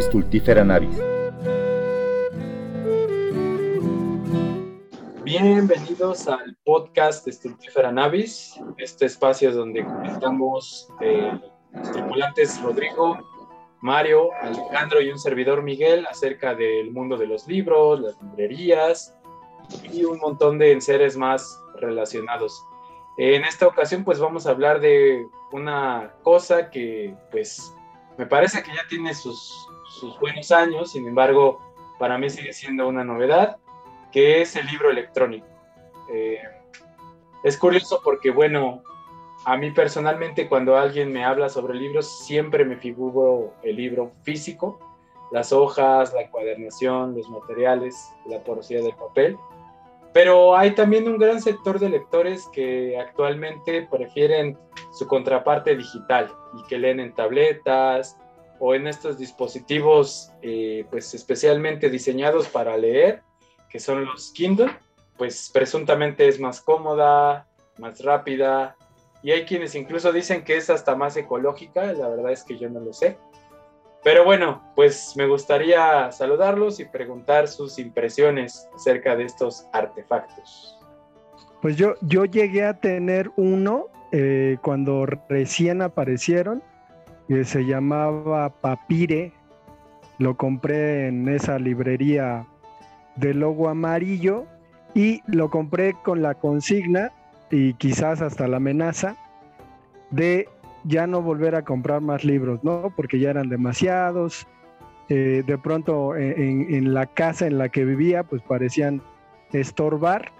Stultifera navis. Bienvenidos al podcast Stultifera navis, este espacio donde comentamos eh, los tripulantes Rodrigo, Mario, Alejandro y un servidor Miguel acerca del mundo de los libros, las librerías y un montón de enseres más relacionados. En esta ocasión pues vamos a hablar de una cosa que pues me parece que ya tiene sus, sus buenos años, sin embargo para mí sigue siendo una novedad, que es el libro electrónico. Eh, es curioso porque bueno, a mí personalmente cuando alguien me habla sobre libros siempre me figuro el libro físico, las hojas, la encuadernación, los materiales, la porosidad del papel. Pero hay también un gran sector de lectores que actualmente prefieren su contraparte digital y que leen en tabletas o en estos dispositivos eh, pues especialmente diseñados para leer, que son los Kindle, pues presuntamente es más cómoda, más rápida, y hay quienes incluso dicen que es hasta más ecológica, la verdad es que yo no lo sé. Pero bueno, pues me gustaría saludarlos y preguntar sus impresiones acerca de estos artefactos. Pues yo, yo llegué a tener uno eh, cuando recién aparecieron, que se llamaba Papire. Lo compré en esa librería de logo amarillo y lo compré con la consigna y quizás hasta la amenaza de ya no volver a comprar más libros, ¿no? Porque ya eran demasiados. Eh, de pronto en, la casa en la que vivía, pues parecían estorbar.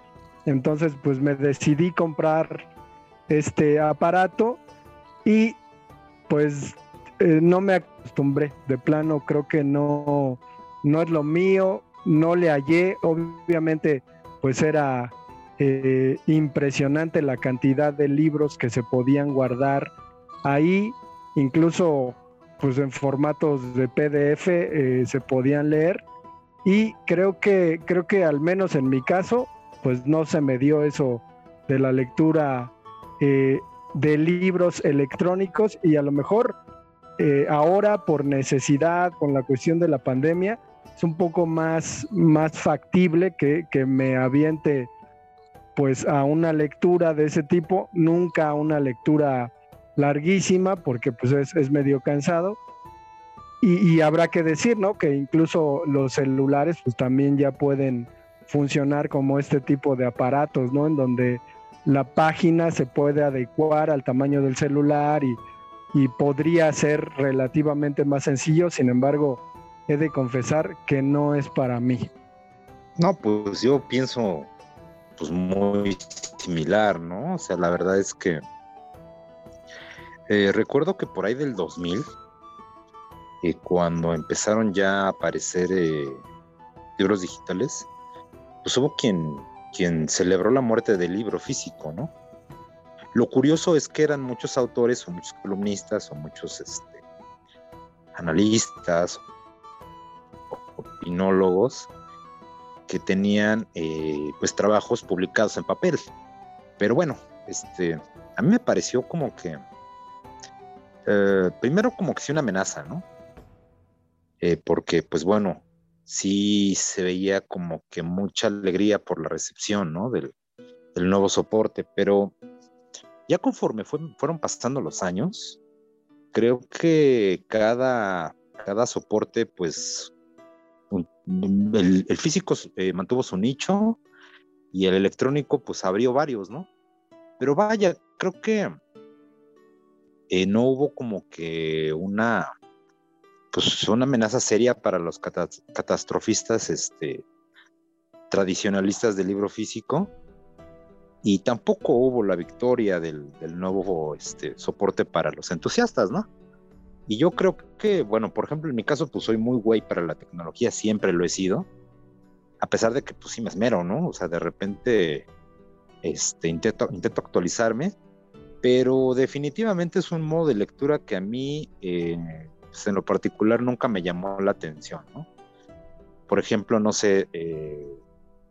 Entonces, pues me decidí comprar este aparato y pues eh, no me acostumbré. De plano, creo que no, no es lo mío, no le hallé. Obviamente, pues era eh, impresionante la cantidad de libros que se podían guardar ahí, incluso pues en formatos de PDF eh, se podían leer y creo que creo que al menos en mi caso pues no se me dio eso de la lectura de libros electrónicos y a lo mejor ahora por necesidad con la cuestión de la pandemia es un poco más, más factible que, que me aviente pues a una lectura de ese tipo, nunca a una lectura larguísima porque pues es, medio cansado. Y, habrá que decir, ¿no? Que incluso los celulares pues también ya pueden funcionar como este tipo de aparatos, ¿no? En donde la página se puede adecuar al tamaño del celular y, podría ser relativamente más sencillo, sin embargo, he de confesar que no es para mí. No, pues yo pienso pues muy similar, ¿no? O sea, la verdad es que eh, recuerdo que por ahí del 2000, eh, cuando empezaron ya a aparecer eh, libros digitales, pues hubo quien, quien celebró la muerte del libro físico, ¿no? Lo curioso es que eran muchos autores o muchos columnistas o muchos este, analistas, opinólogos, que tenían eh, pues trabajos publicados en papel. Pero bueno, este, a mí me pareció como que, eh, primero como que sí una amenaza, ¿no? Eh, porque pues bueno, sí se veía como que mucha alegría por la recepción, ¿no? Del, nuevo soporte, pero ya conforme fueron pasando los años, creo que cada, soporte pues el, físico eh, mantuvo su nicho y el electrónico pues abrió varios, ¿no? Pero vaya, creo que eh, no hubo como que una, pues una amenaza seria para los catastrofistas este, tradicionalistas del libro físico y tampoco hubo la victoria del, del nuevo este, soporte para los entusiastas, ¿no? Y yo creo que, bueno, por ejemplo, en mi caso, pues soy muy güey para la tecnología, siempre lo he sido, a pesar de que pues sí me esmero, ¿no? O sea, de repente este, intento, intento actualizarme, pero definitivamente es un modo de lectura que a mí, eh, pues en lo particular, nunca me llamó la atención, ¿no? Por ejemplo, no sé, eh,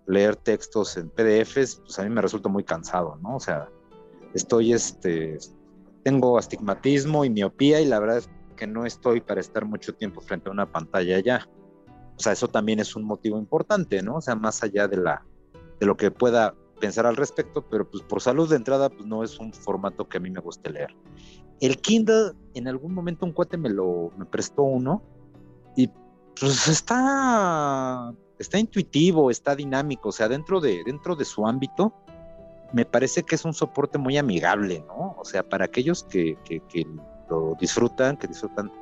leer textos en PDFs, pues a mí me resulta muy cansado, ¿no? O sea, estoy, este, tengo astigmatismo y miopía y la verdad es que no estoy para estar mucho tiempo frente a una pantalla ya. O sea, eso también es un motivo importante, ¿no? O sea, más allá de, la, de lo que pueda pensar al respecto, pero pues por salud de entrada, pues no es un formato que a mí me guste leer. El Kindle, en algún momento un cuate me lo me prestó uno y pues está, está intuitivo, está dinámico, o sea, dentro de, dentro de su ámbito, me parece que es un soporte muy amigable, ¿no? O sea, para aquellos que, que, lo disfrutan, que disfrutan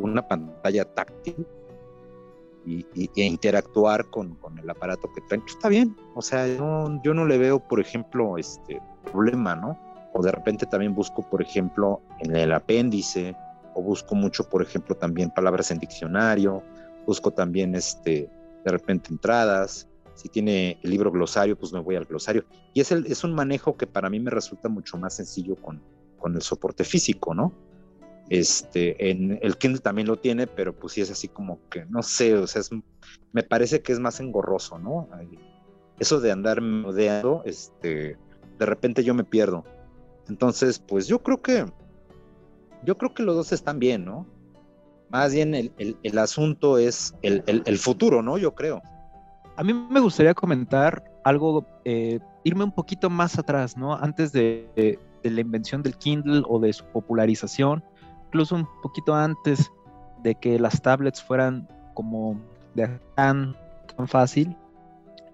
una pantalla táctil y, e interactuar con, con, el aparato que traen, pues está bien. O sea, yo no le veo, por ejemplo, este problema, ¿no? O de repente también busco, por ejemplo, en el apéndice, o busco mucho, por ejemplo, también palabras en diccionario, busco también, este, de repente, entradas. Si tiene el libro glosario, pues me voy al glosario. Y es, el, es un manejo que para mí me resulta mucho más sencillo con, con el soporte físico, ¿no? Este, en el Kindle también lo tiene, pero pues sí es así como que, no sé, o sea, me parece que es más engorroso, ¿no? Eso de andar modeando, este, de repente yo me pierdo. Entonces, pues yo creo que, yo creo que los dos están bien, ¿no? Más bien el, el, asunto es el, el, futuro, ¿no? Yo creo. A mí me gustaría comentar algo, eh, irme un poquito más atrás, ¿no? Antes de, la invención del Kindle o de su popularización, incluso un poquito antes de que las tablets fueran como de tan, tan fácil.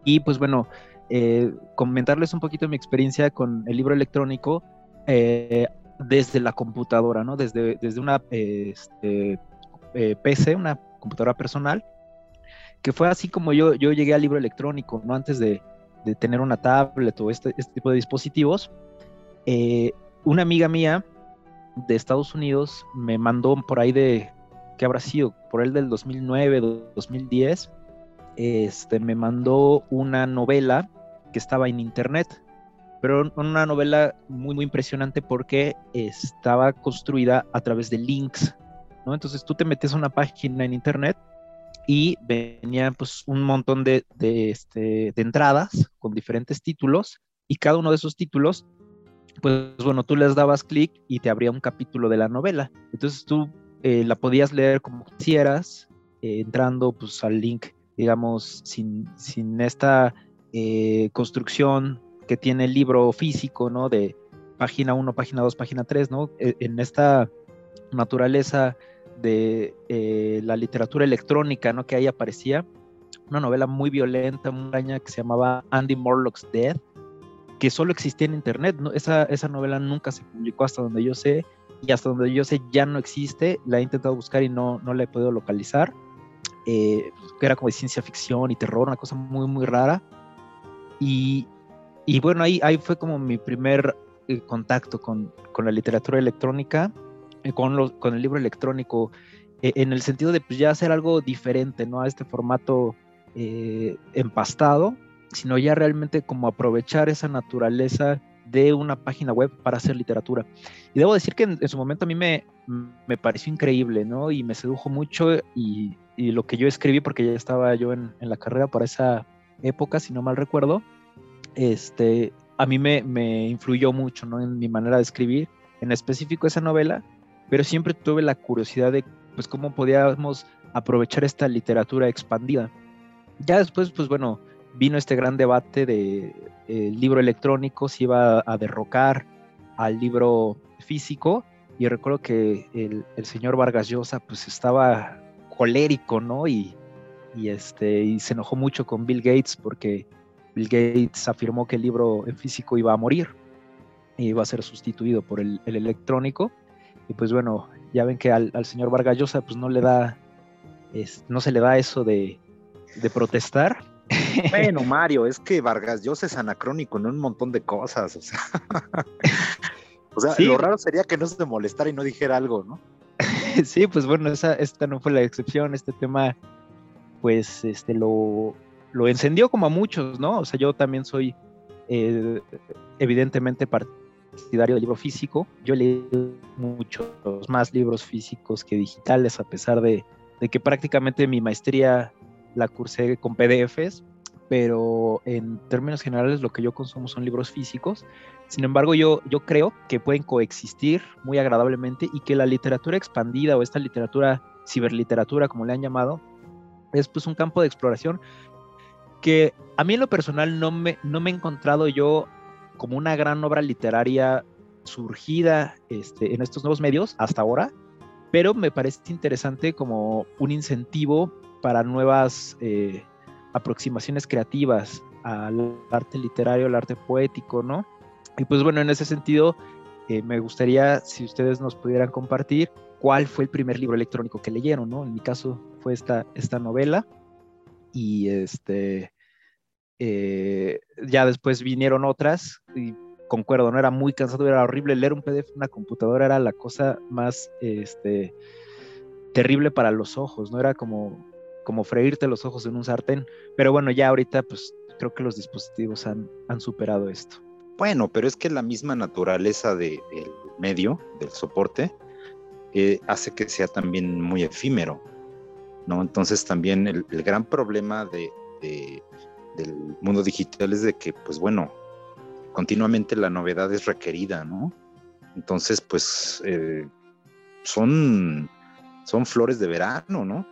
Y pues bueno, eh, comentarles un poquito mi experiencia con el libro electrónico eh, desde la computadora, ¿no? Desde, desde una este, eh, PC, una computadora personal, que fue así como yo, yo llegué al libro electrónico, ¿no? Antes de, de tener una tablet o este, este tipo de dispositivos. Eh, una amiga mía de Estados Unidos me mandó por ahí de, ¿qué habrá sido? Por el del 2009, 2010, este, me mandó una novela que estaba en internet, pero una novela muy, muy impresionante porque estaba construida a través de links, ¿no? Entonces tú te metes a una página en internet y venía pues un montón de, de, este, de entradas con diferentes títulos y cada uno de esos títulos pues bueno, tú les dabas clic y te abría un capítulo de la novela. Entonces tú eh, la podías leer como quisieras, eh, entrando pues al link, digamos, sin, sin esta eh, construcción que tiene el libro físico, ¿no? De página 1, página 2, página 3, ¿no? E, en esta naturaleza de la literatura electrónica, ¿no? Que ahí aparecía una novela muy violenta, muy extraña que se llamaba Andy Morlock's Dead, que solo existía en internet. ¿no? Esa, esa novela nunca se publicó hasta donde yo sé y hasta donde yo sé ya no existe. La he intentado buscar y no, no la he podido localizar. Eh, que era como de ciencia ficción y terror, una cosa muy, muy rara. Y, y bueno, ahí, ahí fue como mi primer eh, contacto con, con, la literatura electrónica, eh, con, con el libro electrónico, en el sentido de pues, ya hacer algo diferente, ¿no? A este formato empastado sino ya realmente como aprovechar esa naturaleza de una página web para hacer literatura. Y debo decir que en, su momento a mí me, me, pareció increíble, ¿no? Y me sedujo mucho y, y, lo que yo escribí, porque ya estaba yo en, en, la carrera para esa época, si no mal recuerdo, este, a mí me, me influyó mucho, ¿no? En mi manera de escribir, en específico esa novela, pero siempre tuve la curiosidad de, pues, cómo podíamos aprovechar esta literatura expandida. Ya después, pues bueno, vino este gran debate de el libro electrónico si iba a derrocar al libro físico y recuerdo que el, señor Vargas Llosa pues estaba colérico, ¿no? Y, y, este, y se enojó mucho con Bill Gates porque Bill Gates afirmó que el libro en físico iba a morir y iba a ser sustituido por el, electrónico. Y pues bueno, ya ven que al, señor Vargas Llosa pues no le da, no se le da eso de, de protestar bueno, Mario, es que Vargas Llosa es anacrónico en un montón de cosas. O sea, o sea lo raro sería que no se molestara y no dijera algo, ¿no? sí, pues bueno, esa, esta no fue la excepción. Este tema, pues, este lo, lo encendió como a muchos, ¿no? O sea, yo también soy eh, evidentemente partidario del libro físico. Yo leí muchos más libros físicos que digitales, a pesar de, que prácticamente mi maestría la cursé con PDFs, pero en términos generales lo que yo consumo son libros físicos. Sin embargo, yo, yo creo que pueden coexistir muy agradablemente y que la literatura expandida o esta literatura ciberliteratura, como le han llamado, es pues un campo de exploración que a mí en lo personal no me, no me he encontrado yo como una gran obra literaria surgida este, en estos nuevos medios hasta ahora, pero me parece interesante como un incentivo para nuevas eh, aproximaciones creativas al arte literario, al arte poético, ¿no? Y pues bueno, en ese sentido, eh, me gustaría si ustedes nos pudieran compartir cuál fue el primer libro electrónico que leyeron, ¿no? En mi caso fue esta, esta novela y este, eh, ya después vinieron otras y concuerdo, no era muy cansado, era horrible leer un PDF en una computadora, era la cosa más este, terrible para los ojos, no era como como freírte los ojos en un sartén. Pero bueno, ya ahorita pues creo que los dispositivos han, han superado esto. Bueno, pero es que la misma naturaleza del medio, del soporte, eh, hace que sea también muy efímero, ¿no? Entonces también el, gran problema de, del mundo digital es de que, pues bueno, continuamente la novedad es requerida, ¿no? Entonces, pues eh, son, son flores de verano, ¿no?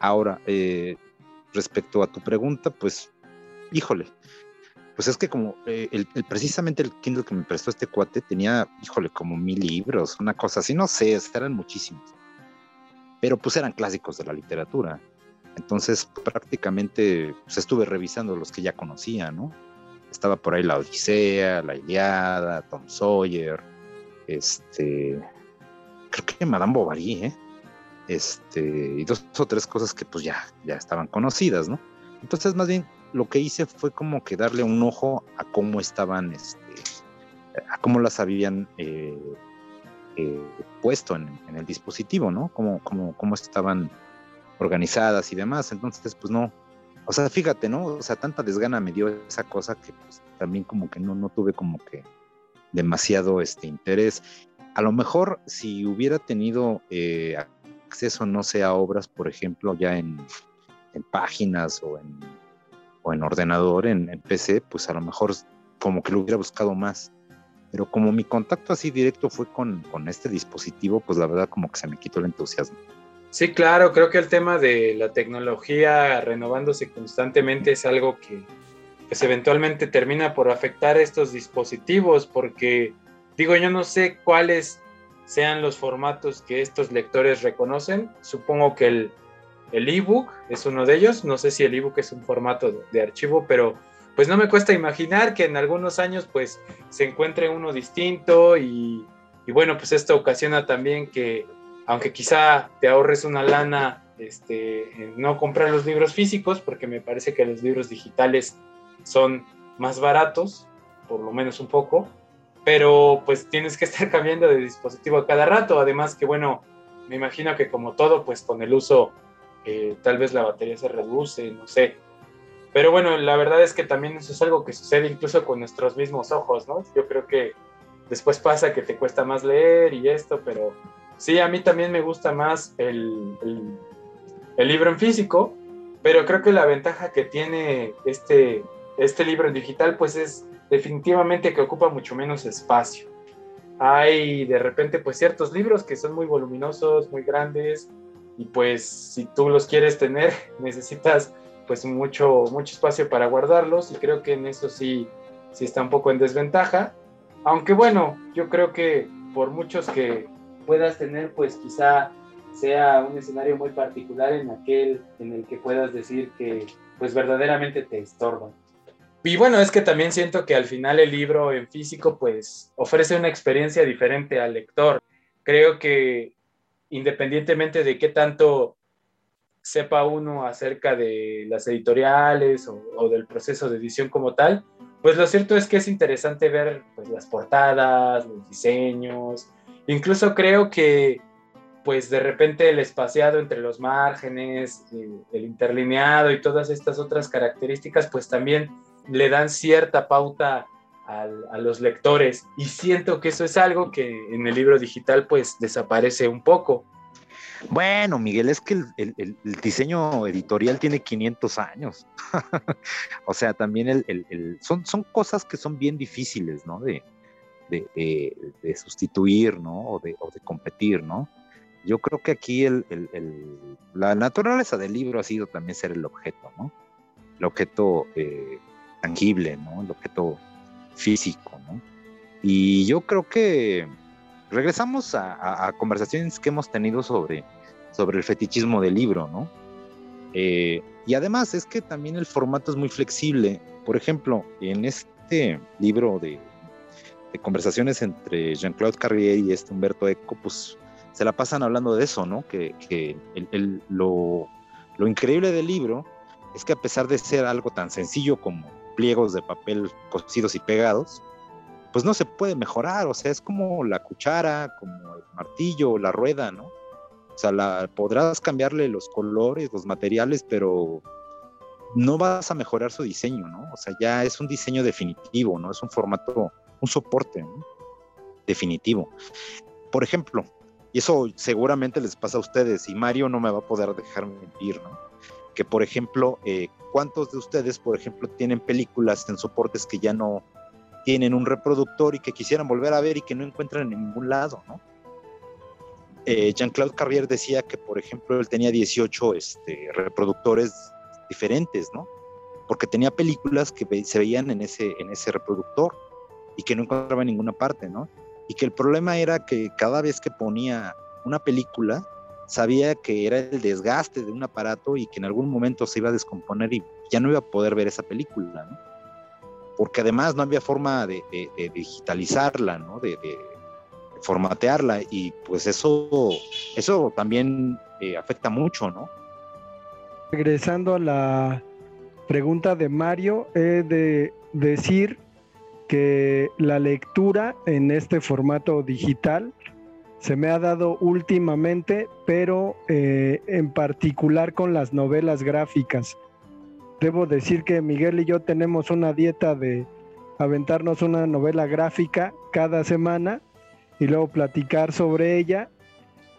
Ahora, eh, respecto a tu pregunta, pues, híjole, pues es que como eh, el, precisamente el Kindle que me prestó este cuate tenía, híjole, como mil libros, una cosa así, no sé, eran muchísimos. Pero pues eran clásicos de la literatura. Entonces prácticamente pues, estuve revisando los que ya conocía, ¿no? Estaba por ahí la Odisea, la Iliada, Tom Sawyer, este, creo que Madame Bovary, ¿eh? este, y dos o tres cosas que pues ya, ya estaban conocidas, ¿no? Entonces más bien lo que hice fue como que darle un ojo a cómo estaban, este, a cómo las habían eh, eh, puesto en, el dispositivo, ¿no? Cómo, cómo, cómo estaban organizadas y demás. Entonces, pues no, o sea, fíjate, ¿no? O sea, tanta desgana me dio esa cosa que pues, también como que no, no tuve como que demasiado este interés. A lo mejor si hubiera tenido eh, acceso, no sea a obras, por ejemplo, ya en, páginas o en, o en ordenador, en, PC, pues a lo mejor como que lo hubiera buscado más. Pero como mi contacto así directo fue con, con este dispositivo, pues la verdad como que se me quitó el entusiasmo. Sí, claro, creo que el tema de la tecnología renovándose constantemente es algo que pues eventualmente termina por afectar estos dispositivos, porque digo, yo no sé cuáles sean los formatos que estos lectores reconocen. Supongo que el, el ebook es uno de ellos. No sé si el ebook es un formato de, archivo, pero pues no me cuesta imaginar que en algunos años pues se encuentre uno distinto y, y bueno, pues esto ocasiona también que aunque quizá te ahorres una lana este, en no comprar los libros físicos, porque me parece que los libros digitales son más baratos, por lo menos un poco, pero pues tienes que estar cambiando de dispositivo a cada rato. Además que bueno, me imagino que como todo, pues con el uso eh, tal vez la batería se reduce, no sé. Pero bueno, la verdad es que también eso es algo que sucede incluso con nuestros mismos ojos, ¿no? Yo creo que después pasa que te cuesta más leer y esto, pero sí, a mí también me gusta más el, el, el libro en físico, pero creo que la ventaja que tiene este, este libro en digital pues es definitivamente que ocupa mucho menos espacio. Hay de repente pues ciertos libros que son muy voluminosos, muy grandes y pues si tú los quieres tener necesitas pues mucho, mucho espacio para guardarlos y creo que en eso sí, sí está un poco en desventaja. Aunque bueno, yo creo que por muchos que puedas tener pues quizá sea un escenario muy particular en aquel en el que puedas decir que pues verdaderamente te estorban. Y bueno, es que también siento que al final el libro en físico pues ofrece una experiencia diferente al lector. Creo que independientemente de qué tanto sepa uno acerca de las editoriales o, del proceso de edición como tal, pues lo cierto es que es interesante ver pues, las portadas, los diseños, incluso creo que pues de repente el espaciado entre los márgenes, el, el interlineado y todas estas otras características pues también le dan cierta pauta a los lectores y siento que eso es algo que en el libro digital pues desaparece un poco. Bueno, Miguel, es que el, diseño editorial tiene 500 años. o sea, también el, son, cosas que son bien difíciles, ¿no? De, de, sustituir, ¿no? O de, o de, competir, ¿no? Yo creo que aquí la naturaleza del libro ha sido también ser el objeto, ¿no? El objeto eh, tangible, ¿no? El objeto físico, ¿no? Y yo creo que regresamos a, conversaciones que hemos tenido sobre, sobre el fetichismo del libro, ¿no? Eh, y además es que también el formato es muy flexible. Por ejemplo, en este libro de, conversaciones entre Jean-Claude Carrier y este Humberto Eco, pues se la pasan hablando de eso, ¿no? Que, lo, lo increíble del libro es que a pesar de ser algo tan sencillo como pliegos de papel cosidos y pegados, pues no se puede mejorar, o sea, es como la cuchara, como el martillo, la rueda, ¿no? O sea, la, podrás cambiarle los colores, los materiales, pero no vas a mejorar su diseño, ¿no? O sea, ya es un diseño definitivo, ¿no? Es un formato, un soporte ¿no? definitivo. Por ejemplo, y eso seguramente les pasa a ustedes, y Mario no me va a poder dejar mentir, ¿no? Que, por ejemplo, eh, ¿cuántos de ustedes, por ejemplo, tienen películas en soportes que ya no, tienen un reproductor y que quisieran volver a ver y que no encuentran en ningún lado, ¿no? Eh, Jean-Claude Carrier decía que, por ejemplo, él tenía 18 este, reproductores diferentes, ¿no? Porque tenía películas que se veían en ese, en ese reproductor y que no encontraba en ninguna parte, ¿no? Y que el problema era que cada vez que ponía una película, sabía que era el desgaste de un aparato y que en algún momento se iba a descomponer y ya no iba a poder ver esa película, ¿no? porque además no había forma de, digitalizarla, ¿no? Formatearla y pues eso, eso también eh, afecta mucho, ¿no? Regresando a la pregunta de Mario, he de decir que la lectura en este formato digital se me ha dado últimamente, pero eh, en particular con las novelas gráficas debo decir que Miguel y yo tenemos una dieta de aventarnos una novela gráfica cada semana y luego platicar sobre ella,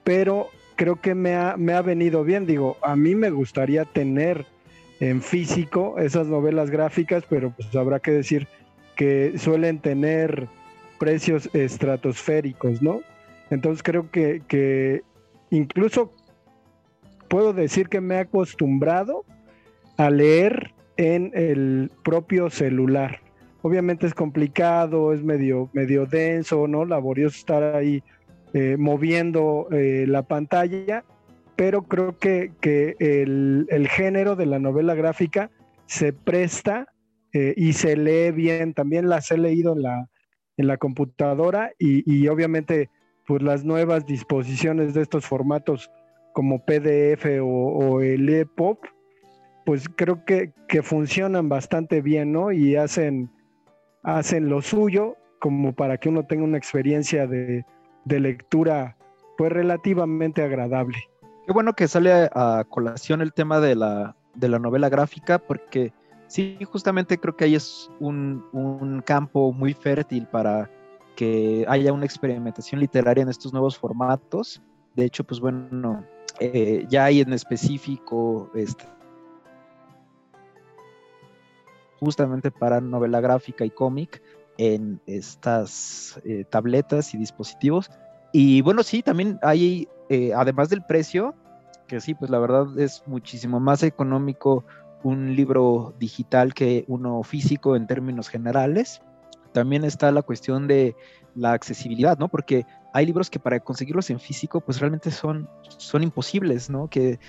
pero creo que me ha, me ha venido bien. Digo, a mí me gustaría tener en físico esas novelas gráficas, pero pues habrá que decir que suelen tener precios estratosféricos, ¿no? Entonces creo que, que incluso puedo decir que me he acostumbrado a leer en el propio celular. Obviamente es complicado, es medio, medio denso, ¿no? Laborioso estar ahí eh, moviendo eh, la pantalla, pero creo que, el, género de la novela gráfica se presta eh, y se lee bien. También las he leído en la, en la computadora y, obviamente pues las nuevas disposiciones de estos formatos como PDF o, o el EPUB pues creo que, funcionan bastante bien, ¿no? Y hacen, hacen lo suyo como para que uno tenga una experiencia de, lectura pues relativamente agradable. Qué bueno que sale a, colación el tema de la, novela gráfica, porque sí, justamente creo que ahí es un, campo muy fértil para que haya una experimentación literaria en estos nuevos formatos. De hecho, pues bueno, eh, ya hay en específico este, justamente para novela gráfica y cómic en estas eh, tabletas y dispositivos. Y bueno, sí, también hay, eh, además del precio, que sí, pues la verdad es muchísimo más económico un libro digital que uno físico en términos generales. También está la cuestión de la accesibilidad, ¿no? Porque hay libros que para conseguirlos en físico, pues realmente son, son imposibles, ¿no? Que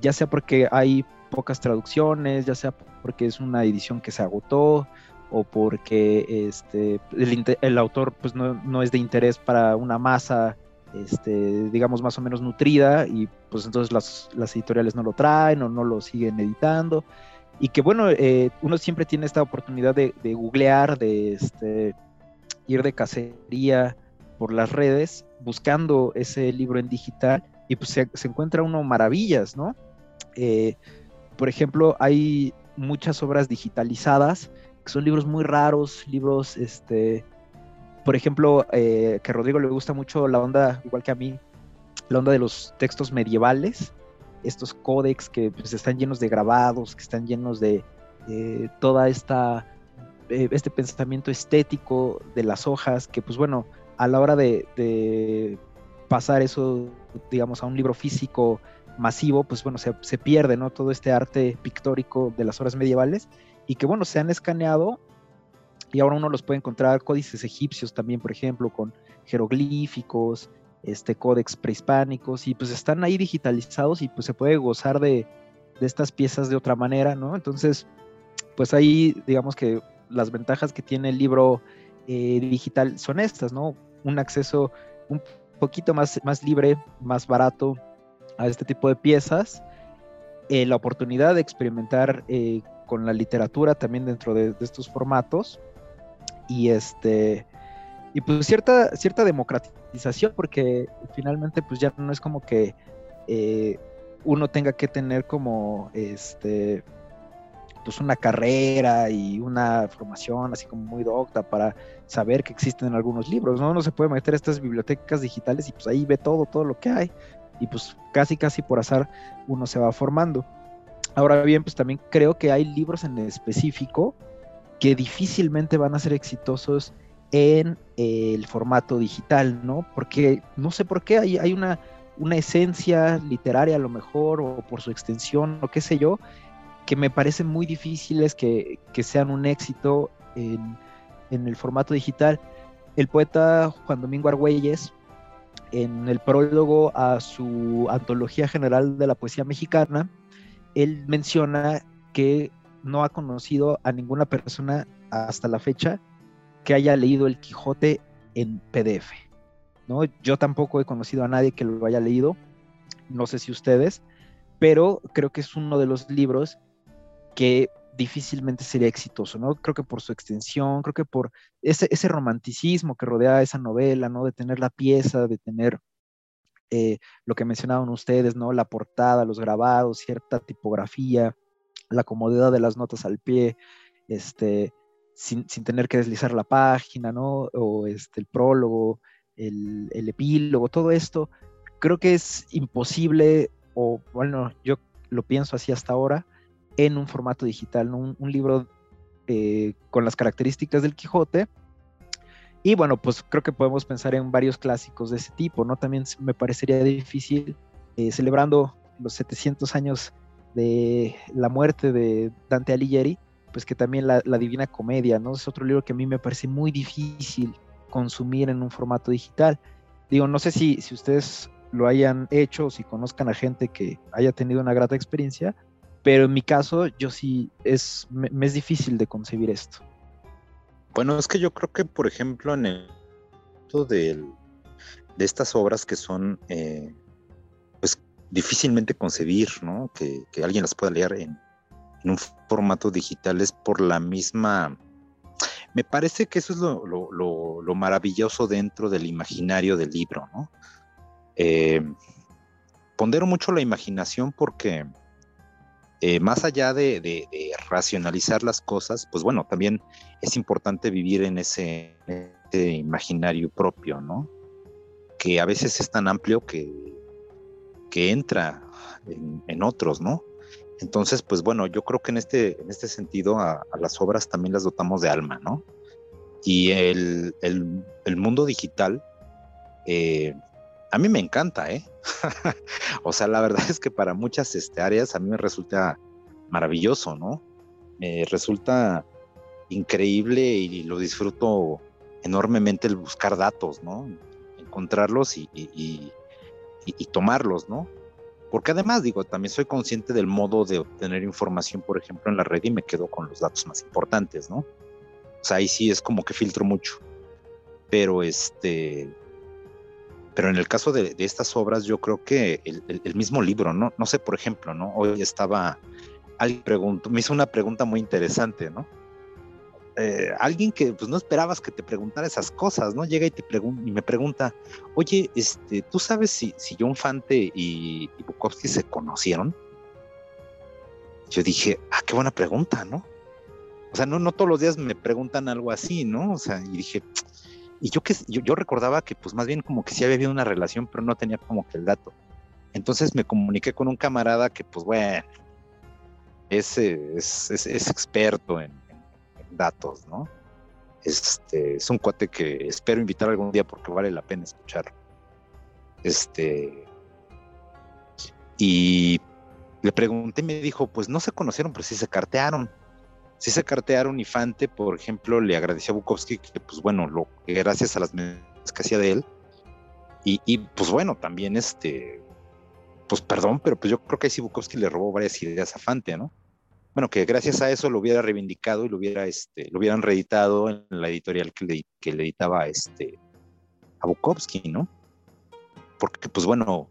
ya sea porque hay pocas traducciones, ya sea porque es una edición que se agotó o porque este, el, autor pues, no, es de interés para una masa, este, digamos, más o menos nutrida y pues entonces las, editoriales no lo traen o no lo siguen editando. Y que bueno, eh, uno siempre tiene esta oportunidad de, googlear, de este, ir de cacería por las redes buscando ese libro en digital y pues se encuentra uno maravillas, ¿no? Eh, por ejemplo, hay muchas obras digitalizadas, que son libros muy raros, libros, este, por ejemplo, eh, que a Rodrigo le gusta mucho la onda, igual que a mí, la onda de los textos medievales, estos códex que pues, están llenos de grabados, que están llenos de eh, toda esta eh, este pensamiento estético de las hojas, que pues bueno, a la hora de, pasar eso, digamos, a un libro físico masivo, pues bueno, se, se, pierde, ¿no? Todo este arte pictórico de las obras medievales y que bueno, se han escaneado y ahora uno los puede encontrar códices egipcios también, por ejemplo, con jeroglíficos, este códex prehispánicos y pues están ahí digitalizados y pues se puede gozar de, de estas piezas de otra manera, ¿no? Entonces, pues ahí digamos que las ventajas que tiene el libro eh, digital son estas, ¿no? Un acceso un poquito más, más libre, más barato a este tipo de piezas, eh, la oportunidad de experimentar eh, con la literatura también dentro de, estos formatos y este y pues cierta cierta democratización porque finalmente pues ya no es como que uno tenga que tener como este pues una carrera y una formación así como muy docta para saber que existen algunos libros, ¿no? Uno se puede meter a estas bibliotecas digitales y pues ahí ve todo, todo lo que hay y pues casi, casi por azar uno se va formando. Ahora bien, pues también creo que hay libros en específico que difícilmente van a ser exitosos en el formato digital, ¿no? Porque no sé por qué hay, hay una, una esencia literaria a lo mejor o por su extensión o qué sé yo, que me parecen muy difíciles que, que sean un éxito en, en, el formato digital. El poeta Juan Domingo Argüelles, en el prólogo a su antología general de la poesía mexicana, él menciona que no ha conocido a ninguna persona hasta la fecha que haya leído El Quijote en PDF. ¿no? Yo tampoco he conocido a nadie que lo haya leído, no sé si ustedes, pero creo que es uno de los libros que difícilmente sería exitoso, ¿no? Creo que por su extensión, creo que por ese, ese romanticismo que rodea esa novela, ¿no? De tener la pieza, de tener eh, lo que mencionaban ustedes, ¿no? La portada, los grabados, cierta tipografía, la comodidad de las notas al pie, este, sin, sin tener que deslizar la página, ¿no? O este, el prólogo, el, el epílogo, todo esto, creo que es imposible, o bueno, yo lo pienso así hasta ahora, en un formato digital, un, libro eh, con las características del Quijote. Y bueno, pues creo que podemos pensar en varios clásicos de ese tipo, ¿no? También me parecería difícil, eh, celebrando los 700 años de la muerte de Dante Alighieri, pues que también la, la, Divina Comedia, ¿no? Es otro libro que a mí me parece muy difícil consumir en un formato digital. Digo, no sé si, si ustedes lo hayan hecho o si conozcan a gente que haya tenido una grata experiencia, pero en mi caso, yo sí, es, es difícil de concebir esto. Bueno, es que yo creo que, por ejemplo, en el de, de estas obras que son, eh, pues, difícilmente concebir, ¿no? Que, alguien las pueda leer en, un formato digital es por la misma... Me parece que eso es lo, maravilloso dentro del imaginario del libro, ¿no? Eh, pondero mucho la imaginación porque eh, más allá de, racionalizar las cosas, pues bueno, también es importante vivir en ese, imaginario propio, ¿no? Que a veces es tan amplio que, entra en, otros, ¿no? Entonces, pues bueno, yo creo que en este, en este sentido a, las obras también las dotamos de alma, ¿no? Y el, mundo digital, eh, a mí me encanta, ¿eh? o sea, la verdad es que para muchas este, áreas a mí me resulta maravilloso, ¿no? Me resulta increíble y lo disfruto enormemente el buscar datos, ¿no? Encontrarlos y, y, tomarlos, ¿no? Porque además, digo, también soy consciente del modo de obtener información, por ejemplo, en la red y me quedo con los datos más importantes, ¿no? O sea, ahí sí es como que filtro mucho. Pero este, pero en el caso de, estas obras, yo creo que el, mismo libro, ¿no? No sé, por ejemplo, ¿no? Hoy estaba, alguien preguntó, me hizo una pregunta muy interesante, ¿no? Eh, alguien que pues no esperabas que te preguntara esas cosas, ¿no? Llega y te pregunta y me pregunta, oye, este, ¿tú sabes si, si John Fante y, y Bukowski se conocieron? Yo dije, ah, qué buena pregunta, ¿no? O sea, no, no todos los días me preguntan algo así, ¿no? O sea, y dije, Y yo, que, yo, recordaba que pues más bien como que sí había habido una relación, pero no tenía como que el dato. Entonces me comuniqué con un camarada que pues bueno, es, es, es, experto en, datos, ¿no? Este, es un cuate que espero invitar algún día porque vale la pena escucharlo. Este, y le pregunté y me dijo, pues no se conocieron, pero sí se cartearon. Sí se cartearon y Fante, por ejemplo, le agradeció a Bukowski que, pues bueno, lo, gracias a las medidas que hacía de él. Y, pues bueno, también este, pues perdón, pero pues yo creo que sí Bukowski le robó varias ideas a Fante, ¿no? Bueno, que gracias a eso lo hubiera reivindicado y lo hubiera, este, lo hubieran reeditado en la editorial que le, que le editaba este, a Bukowski, ¿no? Porque pues bueno,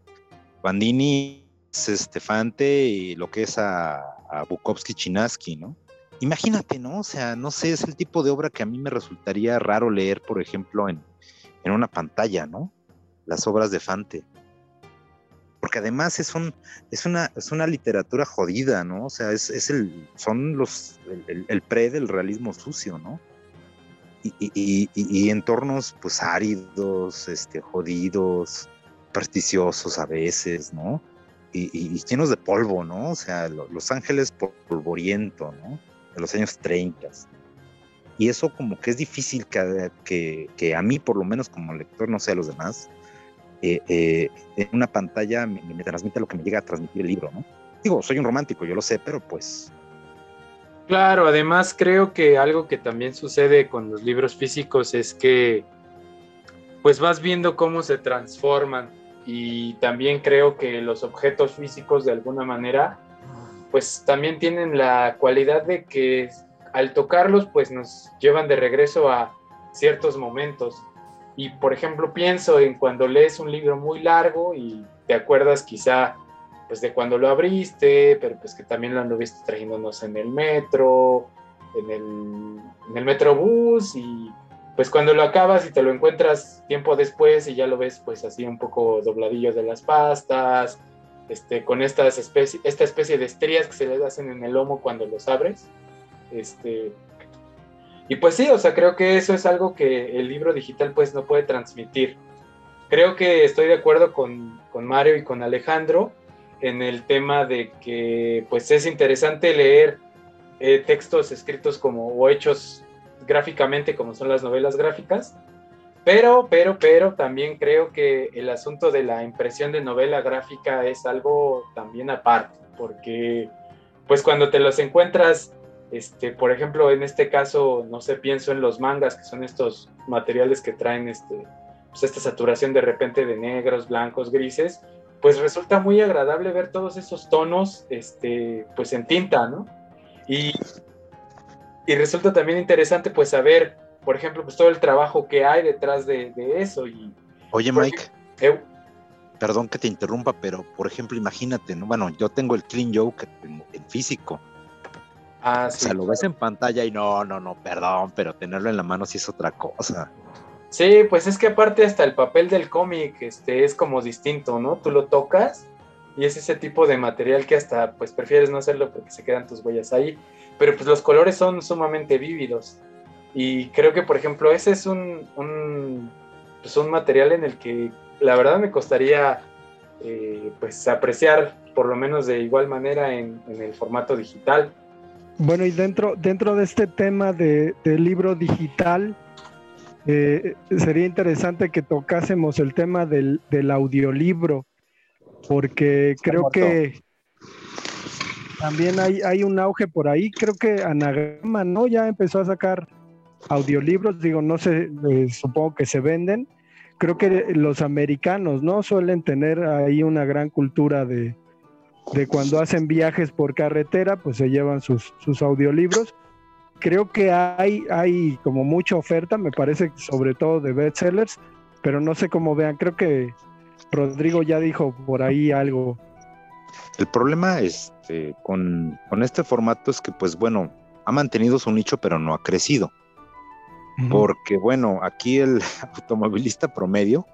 Bandini Estefante y lo que es a, Bukowski Chinaski, ¿no? Imagínate, ¿no? O sea, no sé, es el tipo de obra que a mí me resultaría raro leer, por ejemplo, en, una pantalla, ¿no? Las obras de Fante. Porque además es, un, es, una, es una literatura jodida, ¿no? O sea, es, el, son los, el, pre del realismo sucio, ¿no? Y, y, entornos pues áridos, este, jodidos, presticiosos a veces, ¿no? y, llenos de polvo, ¿no? O sea, Los Ángeles polvoriento, ¿no? De los años 30. Y eso como que es difícil que, que, a mí, por lo menos como lector, no sé a los demás, eh, eh, en una pantalla me, me, transmite lo que me llega a transmitir el libro, ¿no? Digo, soy un romántico, yo lo sé, pero pues... Claro, además creo que algo que también sucede con los libros físicos es que pues vas viendo cómo se transforman y también creo que los objetos físicos de alguna manera pues también tienen la cualidad de que al tocarlos pues nos llevan de regreso a ciertos momentos. Y por ejemplo pienso en cuando lees un libro muy largo y te acuerdas quizá pues de cuando lo abriste, pero pues que también lo anduviste trayéndonos en el metro, en el, en el metrobús y pues cuando lo acabas y te lo encuentras tiempo después y ya lo ves pues así un poco dobladillo de las pastas, este, con estas especie, esta especie de estrías que se les hacen en el lomo cuando los abres. Este, y pues sí, o sea, creo que eso es algo que el libro digital pues no puede transmitir. Creo que estoy de acuerdo con, con Mario y con Alejandro en el tema de que pues es interesante leer eh, textos escritos como o hechos gráficamente como son las novelas gráficas, pero, pero, pero también creo que el asunto de la impresión de novela gráfica es algo también aparte, porque pues cuando te los encuentras, este, por ejemplo, en este caso, no sé, pienso en los mangas, que son estos materiales que traen este, pues esta saturación de repente de negros, blancos, grises, pues resulta muy agradable ver todos esos tonos, este, pues en tinta, ¿no? Y y resulta también interesante pues saber, por ejemplo, pues todo el trabajo que hay detrás de, eso. Y, Oye, Mike. Perdón que te interrumpa, pero por ejemplo, imagínate, ¿no? Bueno, yo tengo el Clean Joke en, físico. Ah, sí. O sea, lo ves en pantalla y no, no, no, perdón, pero tenerlo en la mano sí es otra cosa. Sí, pues es que aparte hasta el papel del cómic este, es como distinto, ¿no? Tú lo tocas y es ese tipo de material que hasta pues prefieres no hacerlo porque se quedan tus huellas ahí pero pues los colores son sumamente vívidos. Y creo que, por ejemplo, ese es un, un, pues, un material en el que la verdad me costaría eh, pues apreciar por lo menos de igual manera en, el formato digital. Bueno, y dentro, dentro de este tema de, del libro digital, eh, sería interesante que tocásemos el tema del, del audiolibro, porque creo que también hay, hay un auge por ahí. Creo que Anagrama, ¿no? Ya empezó a sacar audiolibros. Digo, no sé, eh, supongo que se venden. Creo que los americanos, ¿no? Suelen tener ahí una gran cultura de, de cuando hacen viajes por carretera, pues se llevan sus, sus audiolibros. Creo que hay, hay como mucha oferta, me parece, sobre todo de bestsellers, pero no sé cómo vean. Creo que Rodrigo ya dijo por ahí algo el problema este, con, este formato es que, pues bueno, ha mantenido su nicho, pero no ha crecido. Porque, bueno, aquí el automovilista promedio,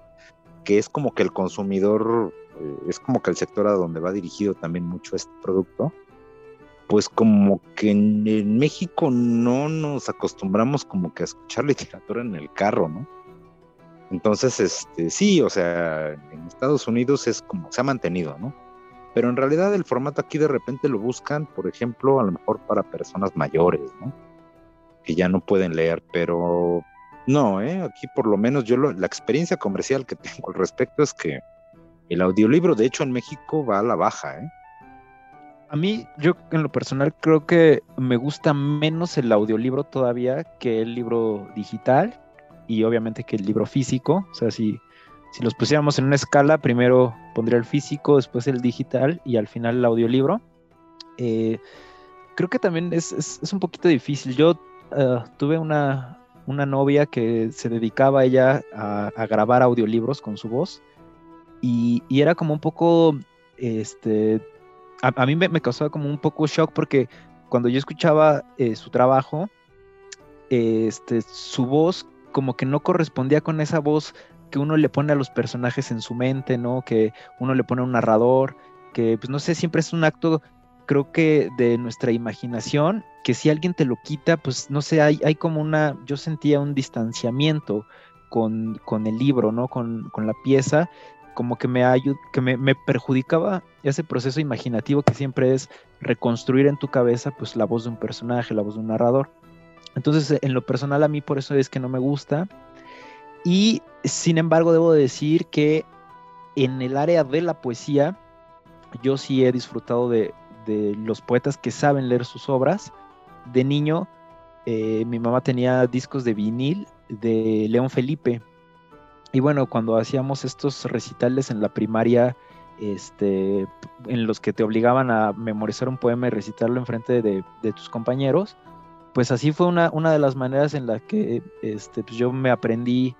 que es como que el consumidor, eh, es como que el sector a donde va dirigido también mucho este producto, pues como que en, México no nos acostumbramos como que a escuchar literatura en el carro, ¿no? Entonces, este, sí, o sea, en Estados Unidos es como se ha mantenido, ¿no? Pero en realidad el formato aquí de repente lo buscan, por ejemplo, a lo mejor para personas mayores, ¿no? Que ya no pueden leer, pero no, ¿eh? Aquí por lo menos yo la experiencia comercial que tengo al respecto es que el audiolibro, de hecho, en México va a la baja, ¿eh? A mí, yo en lo personal creo que me gusta menos el audiolibro todavía que el libro digital y obviamente que el libro físico. O sea, si, si los pusiéramos en una escala, primero pondría el físico, después el digital y al final el audiolibro. Eh, creo que también es, es, un poquito difícil. Yo uh, tuve una, una, novia que se dedicaba ella a, grabar audiolibros con su voz y, era como un poco, este, a, mí me, me, causaba como un poco shock porque cuando yo escuchaba eh, su trabajo, este, su voz como que no correspondía con esa voz que uno le pone a los personajes en su mente, ¿no? Que uno le pone a un narrador, que pues no sé, siempre es un acto, creo que de nuestra imaginación, que si alguien te lo quita, pues no sé, hay, hay como una, yo sentía un distanciamiento con, con el libro, ¿no? Con, con, la pieza, como que me, ayud, que me, me, perjudicaba ese proceso imaginativo que siempre es reconstruir en tu cabeza pues la voz de un personaje, la voz de un narrador. Entonces, en lo personal a mí por eso es que no me gusta. Y sin embargo, debo decir que en el área de la poesía, yo sí he disfrutado de, de los poetas que saben leer sus obras. De niño, eh, mi mamá tenía discos de vinil de León Felipe. Y bueno, cuando hacíamos estos recitales en la primaria, este, en los que te obligaban a memorizar un poema y recitarlo en frente de, de tus compañeros, pues así fue una, una de las maneras en las que este, pues yo me aprendí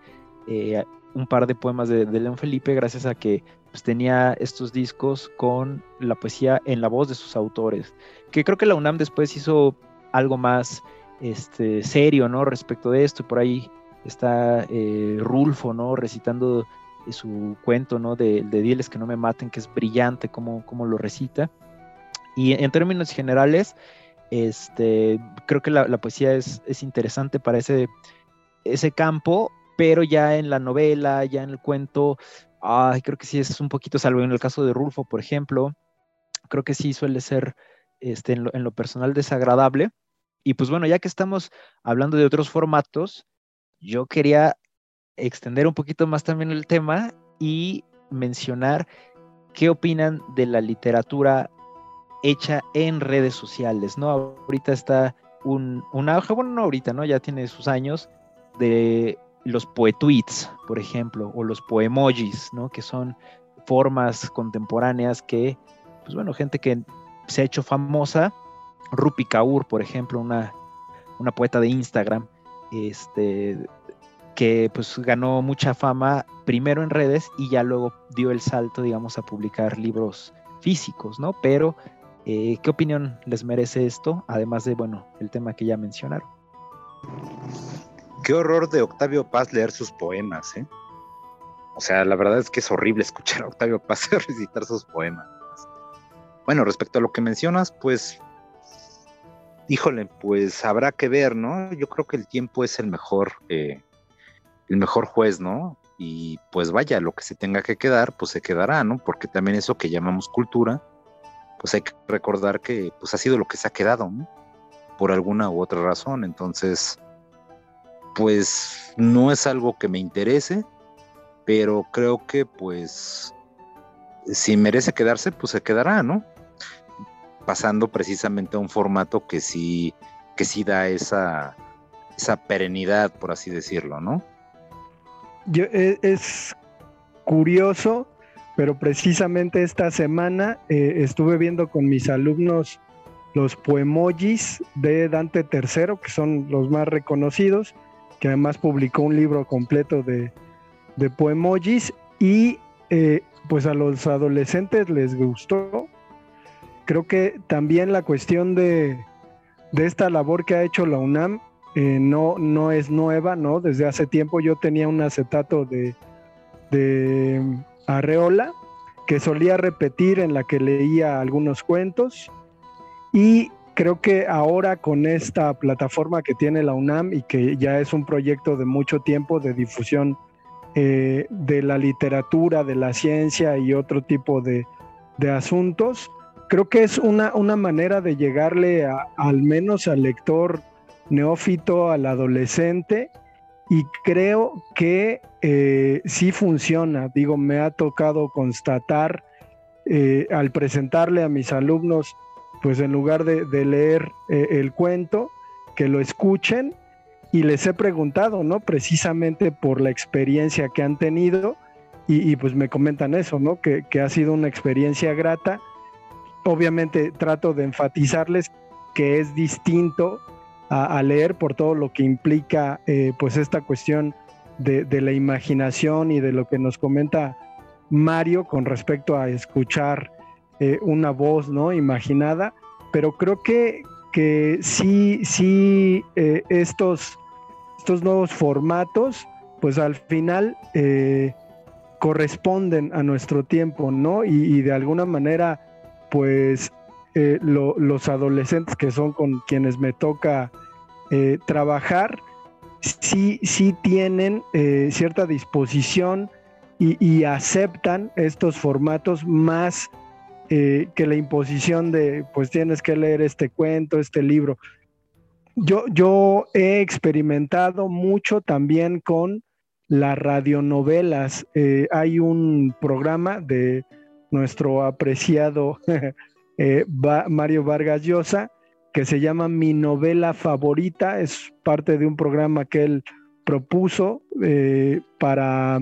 eh, un par de poemas de, de, León Felipe gracias a que pues, tenía estos discos con la poesía en la voz de sus autores, que creo que la UNAM después hizo algo más este, serio, ¿no? Respecto de esto, por ahí está eh, Rulfo, ¿no? Recitando su cuento, ¿no? De, de Diles que no me maten, que es brillante como, como lo recita. Y en términos generales, este, creo que la, la poesía es, es, interesante para ese, ese campo, pero ya en la novela, ya en el cuento, ay, creo que sí es un poquito, salvo en el caso de Rulfo, por ejemplo, creo que sí suele ser este, en, lo, personal desagradable. Y pues bueno, ya que estamos hablando de otros formatos, yo quería extender un poquito más también el tema y mencionar qué opinan de la literatura hecha en redes sociales, ¿no? Ahorita está un, un auge, bueno, no ahorita, ¿no? Ya tiene sus años de los poetweets, por ejemplo, o los poemojis, ¿no? Que son formas contemporáneas que, pues bueno, gente que se ha hecho famosa, Rupi Kaur, por ejemplo, una, una poeta de Instagram, este, que pues ganó mucha fama primero en redes y ya luego dio el salto, digamos, a publicar libros físicos, ¿no? Pero eh, ¿Qué opinión les merece esto? Además de, bueno, el tema que ya mencionaron. Qué horror de Octavio Paz leer sus poemas, ¿eh? O sea, la verdad es que es horrible escuchar a Octavio Paz recitar sus poemas. Bueno, respecto a lo que mencionas, pues, híjole, pues habrá que ver, ¿no? Yo creo que el tiempo es el mejor, eh, el mejor juez, ¿no? Y pues vaya, lo que se tenga que quedar, pues se quedará, ¿no? Porque también eso que llamamos cultura, pues hay que recordar que pues ha sido lo que se ha quedado, ¿no? Por alguna u otra razón. Entonces, pues no es algo que me interese, pero creo que pues si merece quedarse, pues se quedará, ¿no? Pasando precisamente a un formato que sí, que sí da esa, esa perenidad, por así decirlo, ¿no? Yo, e, es curioso pero precisamente esta semana eh, estuve viendo con mis alumnos los poemojis de Dante III, que son los más reconocidos, que además publicó un libro completo de, de poemojis y eh, pues a los adolescentes les gustó. Creo que también la cuestión de, de esta labor que ha hecho la UNAM eh, no, no es nueva, ¿no? Desde hace tiempo yo tenía un acetato de, de Arreola, que solía repetir en la que leía algunos cuentos. Y creo que ahora con esta plataforma que tiene la UNAM y que ya es un proyecto de mucho tiempo de difusión eh, de la literatura, de la ciencia y otro tipo de, asuntos. Creo que es una, una manera de llegarle al menos al lector neófito, al adolescente, y creo que eh, sí funciona. Digo, me ha tocado constatar eh, al presentarle a mis alumnos, pues en lugar de, leer eh, el cuento, que lo escuchen y les he preguntado, ¿no? Precisamente por la experiencia que han tenido y, pues me comentan eso, ¿no? Que, ha sido una experiencia grata. Obviamente trato de enfatizarles que es distinto a, leer por todo lo que implica eh, pues esta cuestión de, de, la imaginación y de lo que nos comenta Mario con respecto a escuchar eh, una voz ¿no? imaginada, pero creo que, que sí, sí, eh, estos, estos nuevos formatos, pues al final eh, corresponden a nuestro tiempo, ¿no? Y, de alguna manera, pues los adolescentes que son con quienes me toca trabajar, sí, sí tienen cierta disposición y, aceptan estos formatos más eh, que la imposición de, pues tienes que leer este cuento, este libro. Yo, yo he experimentado mucho también con las radionovelas. Eh, hay un programa de nuestro apreciado eh, Mario Vargas Llosa que se llama Mi novela favorita. Es parte de un programa que él propuso para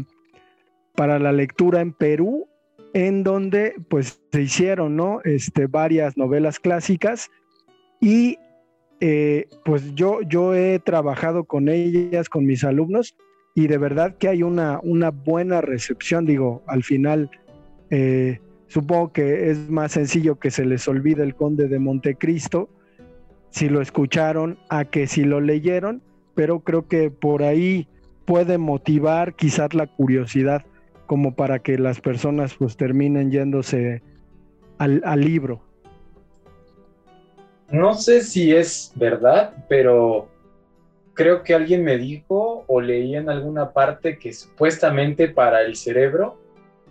para la lectura en Perú, en donde pues se hicieron, ¿no? Este, varias novelas clásicas y eh, pues yo, yo he trabajado con ellas, con mis alumnos y de verdad que hay una, una buena recepción, digo, al final eh, supongo que es más sencillo que se les olvide el conde de Montecristo, si lo escucharon, a que si lo leyeron, pero creo que por ahí puede motivar quizás la curiosidad como para que las personas pues terminen yéndose al, libro. No sé si es verdad, pero creo que alguien me dijo o leí en alguna parte que supuestamente para el cerebro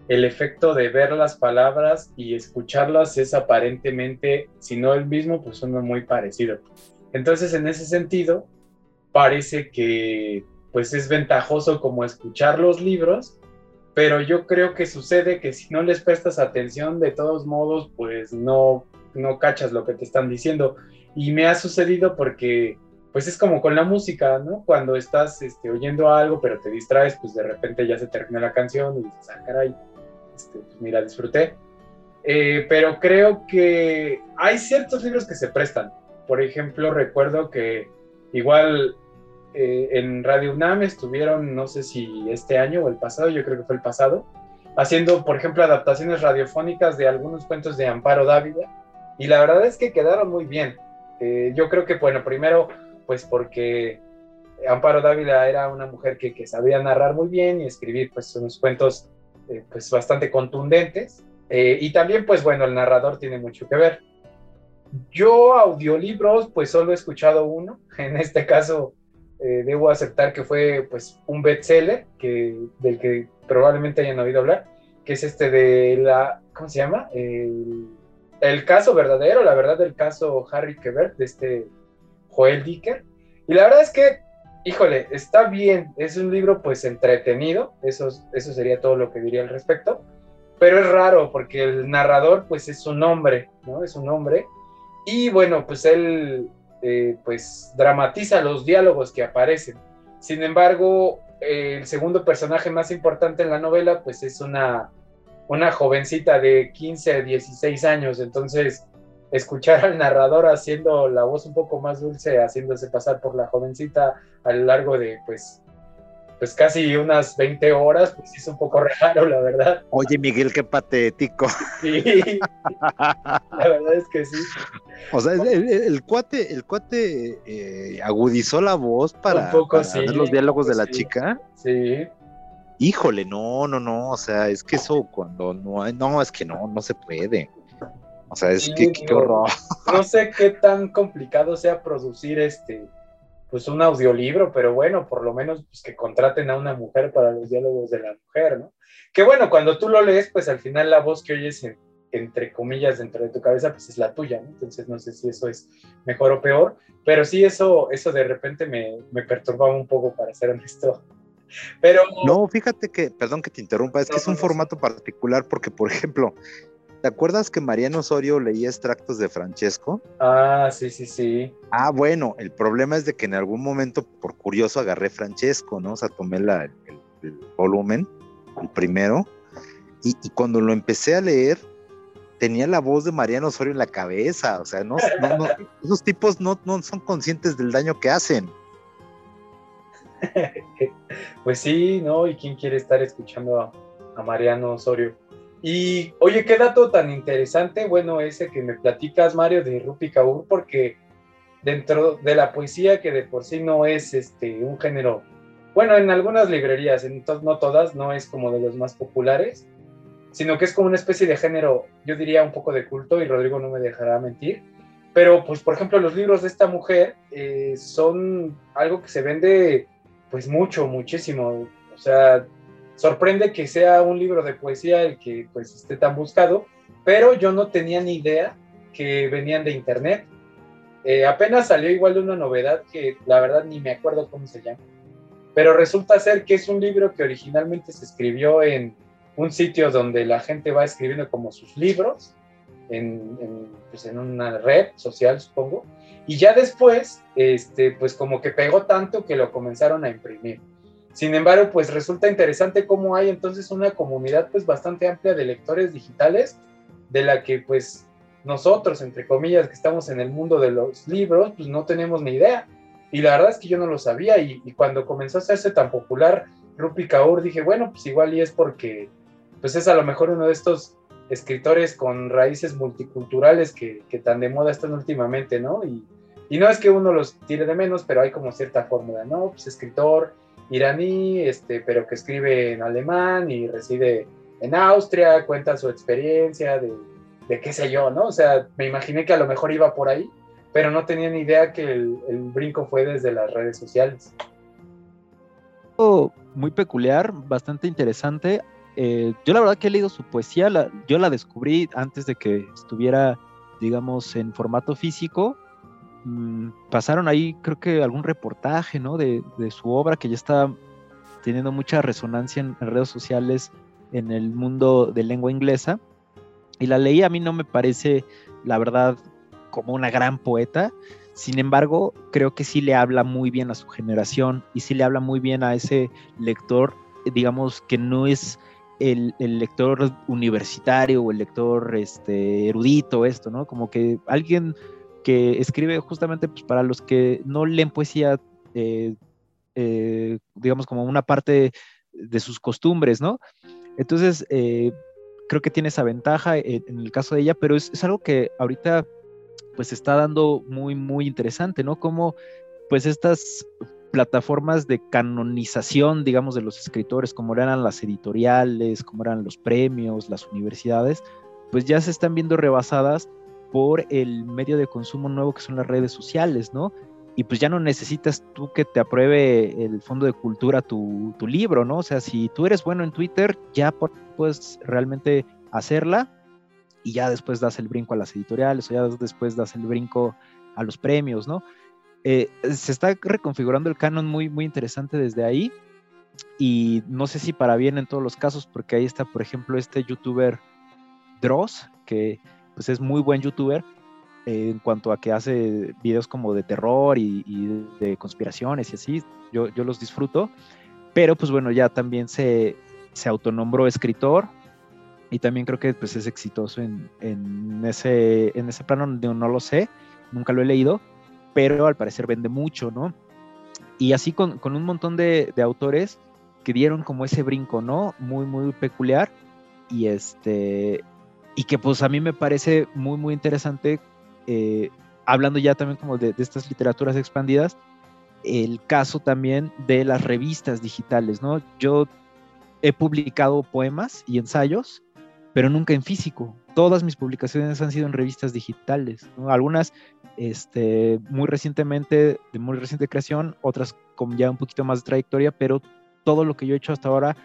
el efecto de ver las palabras y escucharlas es aparentemente, si no el mismo, pues uno muy parecido. Entonces, en ese sentido, parece que pues es ventajoso como escuchar los libros pero yo creo que sucede que si no les prestas atención, de todos modos, pues no, no cachas lo que te están diciendo. Y me ha sucedido porque, pues es como con la música, ¿no? Cuando estás este, oyendo algo, pero te distraes, pues de repente ya se termina la canción y dices, ah, caray, este, pues mira, disfruté. Eh, pero creo que hay ciertos libros que se prestan. Por ejemplo, recuerdo que igual eh, en Radio UNAM estuvieron, no sé si este año o el pasado, yo creo que fue el pasado, haciendo, por ejemplo, adaptaciones radiofónicas de algunos cuentos de Amparo Dávila, y la verdad es que quedaron muy bien. Eh, yo creo que, bueno, primero, pues porque Amparo Dávila era una mujer que, que sabía narrar muy bien y escribir, pues, unos cuentos, eh, pues, bastante contundentes, y también, pues, bueno, el narrador tiene mucho que ver. Yo audiolibros, pues, solo he escuchado uno, en este caso, eh, debo aceptar que fue pues un bestseller que, del que probablemente hayan oído hablar, que es este de la, ¿cómo se llama? El, caso verdadero, la verdad del caso Harry Quebert, de este Joel Dicker. Y la verdad es que, híjole, está bien, es un libro pues entretenido, eso, eso sería todo lo que diría al respecto, pero es raro porque el narrador pues es un hombre, ¿no? Es un hombre. Y bueno, pues él eh, pues dramatiza los diálogos que aparecen. Sin embargo, el segundo personaje más importante en la novela, pues es una, una jovencita de 15 16 años. Entonces, escuchar al narrador haciendo la voz un poco más dulce, haciéndose pasar por la jovencita a lo largo de, pues, pues casi unas 20 horas, pues es un poco raro, la verdad. Oye, Miguel, qué patético. Sí, la verdad es que sí. O sea, el, cuate, el cuate eh, agudizó la voz para, ver los diálogos de la chica. Sí. Híjole, no, no, no, o sea, es que eso cuando no hay, no, es que no, no se puede. O sea, es que qué horror. No sé qué tan complicado sea producir este pues un audiolibro, pero bueno, por lo menos pues, que contraten a una mujer para los diálogos de la mujer, ¿no? Que bueno, cuando tú lo lees, pues al final la voz que oyes entre comillas dentro de tu cabeza, pues es la tuya, ¿no? Entonces no sé si eso es mejor o peor, pero sí eso, eso de repente me, me perturbaba un poco, para ser honesto. Pero... No, fíjate que, perdón que te interrumpa, es que es un formato particular porque, por ejemplo, ¿Te acuerdas que Mariano Osorio leía extractos de Francesco? Ah, sí, sí, sí. Ah, bueno, el problema es de que en algún momento, por curioso, agarré Francesco, ¿no? O sea, tomé la, el, volumen, el primero, y, cuando lo empecé a leer, tenía la voz de Mariano Osorio en la cabeza. O sea, no, esos tipos no, no son conscientes del daño que hacen. pues sí, ¿no? ¿Y quién quiere estar escuchando a Mariano Osorio? Y oye, qué dato tan interesante, bueno, ese que me platicas, Mario, de Rupi Kaur, porque dentro de la poesía, que de por sí no es este, un género, bueno, en algunas librerías, en no todas, no es como de los más populares, sino que es como una especie de género, yo diría un poco de culto, y Rodrigo no me dejará mentir, pero pues por ejemplo los libros de esta mujer eh, son algo que se vende pues mucho, muchísimo, o sea, sorprende que sea un libro de poesía el que pues esté tan buscado, pero yo no tenía ni idea que venían de internet. Eh, apenas salió igual una novedad que la verdad ni me acuerdo cómo se llama, pero resulta ser que es un libro que originalmente se escribió en un sitio donde la gente va escribiendo como sus libros, en, pues en una red social supongo, y ya después, este, pues como que pegó tanto que lo comenzaron a imprimir. Sin embargo, pues resulta interesante cómo hay entonces una comunidad pues bastante amplia de lectores digitales de la que pues nosotros, entre comillas, que estamos en el mundo de los libros, pues no tenemos ni idea. Y la verdad es que yo no lo sabía y, cuando comenzó a hacerse tan popular Rupi Kaur, dije, bueno, pues igual y es porque pues es a lo mejor uno de estos escritores con raíces multiculturales que, tan de moda están últimamente, ¿no? Y no es que uno los tire de menos, pero hay como cierta fórmula, ¿no? Pues escritor, iraní, este, pero que escribe en alemán y reside en Austria, cuenta su experiencia de, de qué sé yo, ¿no? O sea, me imaginé que a lo mejor iba por ahí, pero no tenía ni idea que el, brinco fue desde las redes sociales. Muy peculiar, bastante interesante. Eh, yo la verdad que he leído su poesía, yo la descubrí antes de que estuviera, digamos, en formato físico Mm, pasaron ahí, creo que algún reportaje, ¿no? De, su obra que ya está teniendo mucha resonancia en, redes sociales en el mundo de lengua inglesa. Y la leí, a mí no me parece, la verdad, como una gran poeta. Sin embargo, creo que sí le habla muy bien a su generación y sí le habla muy bien a ese lector, digamos, que no es el, el, lector universitario o el lector este, erudito, esto, ¿no? Como que alguien que escribe justamente pues, para los que no leen poesía, eh, eh, digamos, como una parte de sus costumbres, ¿no? Entonces, eh, creo que tiene esa ventaja en, el caso de ella, pero es, algo que ahorita pues está dando muy, muy interesante, ¿no? Como pues estas plataformas de canonización, digamos, de los escritores, como eran las editoriales, como eran los premios, las universidades, pues ya se están viendo rebasadas por el medio de consumo nuevo que son las redes sociales, ¿no? Y pues ya no necesitas tú que te apruebe el Fondo de Cultura tu, libro, ¿no? O sea, si tú eres bueno en Twitter, ya puedes realmente hacerla y ya después das el brinco a las editoriales o ya después das el brinco a los premios, ¿no? Eh, se está reconfigurando el canon muy, muy interesante desde ahí y no sé si para bien en todos los casos, porque ahí está, por ejemplo, este youtuber Dross, que pues es muy buen youtuber eh, en cuanto a que hace videos como de terror y, de conspiraciones y así, yo, yo, los disfruto, pero pues bueno, ya también se, se autonombró escritor y también creo que pues es exitoso en, en, ese, en ese plano, no, no lo sé, nunca lo he leído, pero al parecer vende mucho, ¿no? Y así con, con un montón de, de, autores que dieron como ese brinco, ¿no? Muy, muy peculiar. Y este, y que pues a mí me parece muy, muy interesante, eh, hablando ya también como de, estas literaturas expandidas, el caso también de las revistas digitales, ¿no? Yo he publicado poemas y ensayos, pero nunca en físico. todas mis publicaciones han sido en revistas digitales, algunas este, muy recientemente, de muy reciente creación, otras con ya un poquito más de trayectoria, pero todo lo que yo he hecho hasta ahora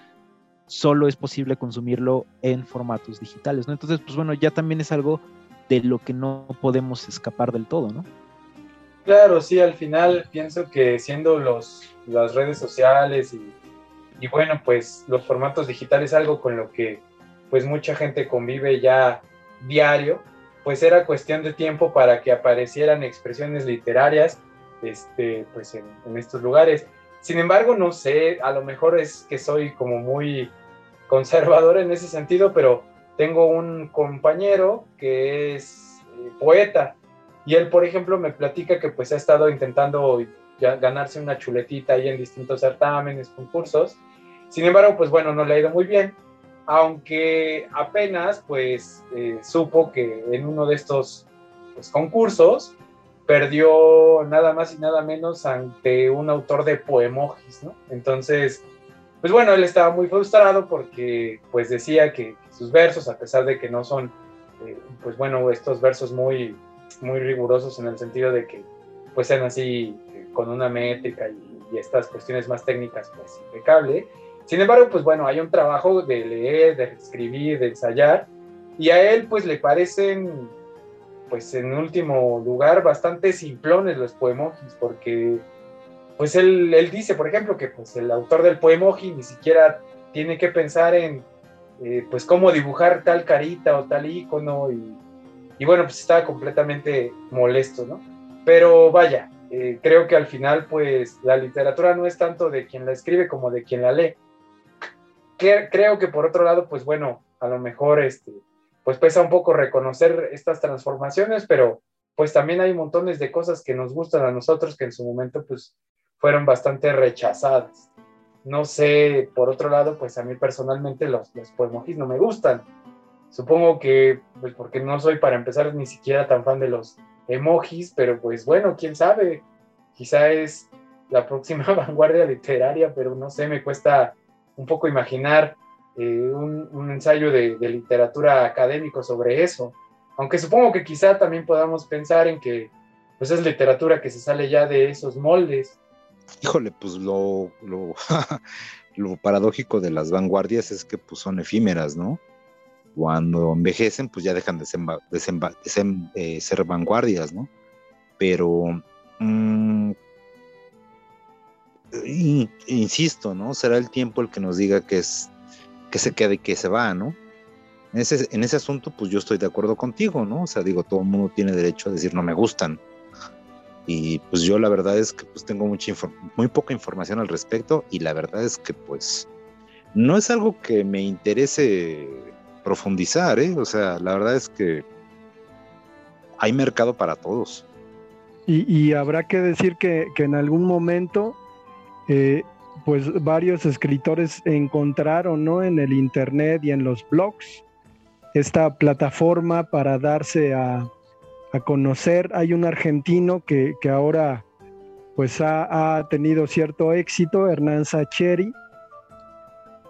solo es posible consumirlo en formatos digitales, ¿no? Entonces, pues bueno, ya también es algo de lo que no podemos escapar del todo, ¿no? Claro, sí, al final pienso que siendo los, las redes sociales y, y bueno, pues los formatos digitales algo con lo que pues mucha gente convive ya diario, pues era cuestión de tiempo para que aparecieran expresiones literarias este, pues en, en estos lugares. Sin embargo, no sé, a lo mejor es que soy como muy conservador en ese sentido, pero tengo un compañero que es eh, poeta y él, por ejemplo, me platica que pues ha estado intentando ganarse una chuletita ahí en distintos certámenes, concursos. Sin embargo, pues bueno, no le ha ido muy bien, aunque apenas pues eh, supo que en uno de estos pues, concursos perdió nada más y nada menos ante un autor de poemojis, ¿no? Entonces, pues bueno, él estaba muy frustrado porque pues decía que, sus versos, a pesar de que no son, eh, pues bueno, estos versos muy, muy rigurosos en el sentido de que pues sean así eh, con una métrica y, estas cuestiones más técnicas, pues impecable. Sin embargo, pues bueno, hay un trabajo de leer, de escribir, de ensayar, y a él pues le parecen, pues en último lugar, bastante simplones los poemojis, porque pues él, él, dice, por ejemplo, que pues el autor del poemoji ni siquiera tiene que pensar en, eh, pues, cómo dibujar tal carita o tal icono y, y, bueno, pues estaba completamente molesto, ¿no? Pero vaya, eh, creo que al final, pues, la literatura no es tanto de quien la escribe como de quien la lee. creo que por otro lado, pues bueno, a lo mejor, este, pues pesa un poco reconocer estas transformaciones, pero pues también hay montones de cosas que nos gustan a nosotros que en su momento, pues, fueron bastante rechazadas. No sé, por otro lado, pues a mí personalmente los, los poemojis no me gustan. Supongo que, pues porque no soy para empezar ni siquiera tan fan de los emojis, pero pues bueno, quién sabe, quizá es la próxima vanguardia literaria, pero no sé, me cuesta un poco imaginar eh, un, ensayo de, literatura académico sobre eso. Aunque supongo que quizá también podamos pensar en que pues es literatura que se sale ya de esos moldes híjole, pues lo, lo, paradójico de las vanguardias es que pues son efímeras, ¿no? Cuando envejecen, pues ya dejan de ser, ser, vanguardias, ¿no? Pero, mm, insisto, ¿no? Será el tiempo el que nos diga que, es, que se queda y que se va, ¿no? En ese, en ese asunto, pues yo estoy de acuerdo contigo, ¿no? O sea, digo, todo el mundo tiene derecho a decir no me gustan y pues yo la verdad es que pues tengo mucha muy poca información al respecto y la verdad es que pues no es algo que me interese profundizar, ¿eh? O sea, la verdad es que hay mercado para todos. Y, habrá que decir que, en algún momento, eh, pues varios escritores encontraron, ¿no? En el internet y en los blogs esta plataforma para darse a, a conocer. Hay un argentino que, ahora pues ha, tenido cierto éxito, Hernán Sacheri,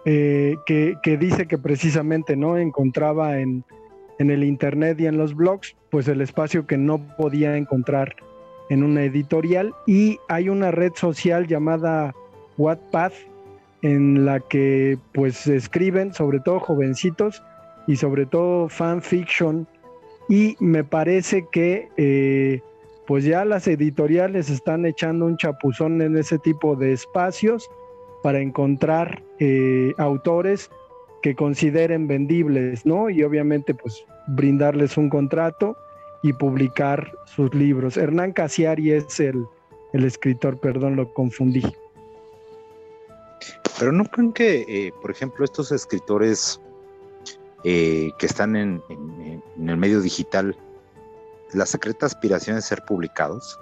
eh, que, dice que precisamente no encontraba en, en, el internet y en los blogs pues el espacio que no podía encontrar en una editorial y hay una red social llamada Wattpad en la que pues escriben sobre todo jovencitos y sobre todo fanfiction y me parece que eh, pues ya las editoriales están echando un chapuzón en ese tipo de espacios para encontrar eh, autores que consideren vendibles, ¿no? Y obviamente pues brindarles un contrato y publicar sus libros. Hernán Casiari es el, el escritor, perdón, lo confundí. Pero no creen que, eh, por ejemplo, estos escritores eh, que están en, el medio digital, la secreta aspiración de ser publicados?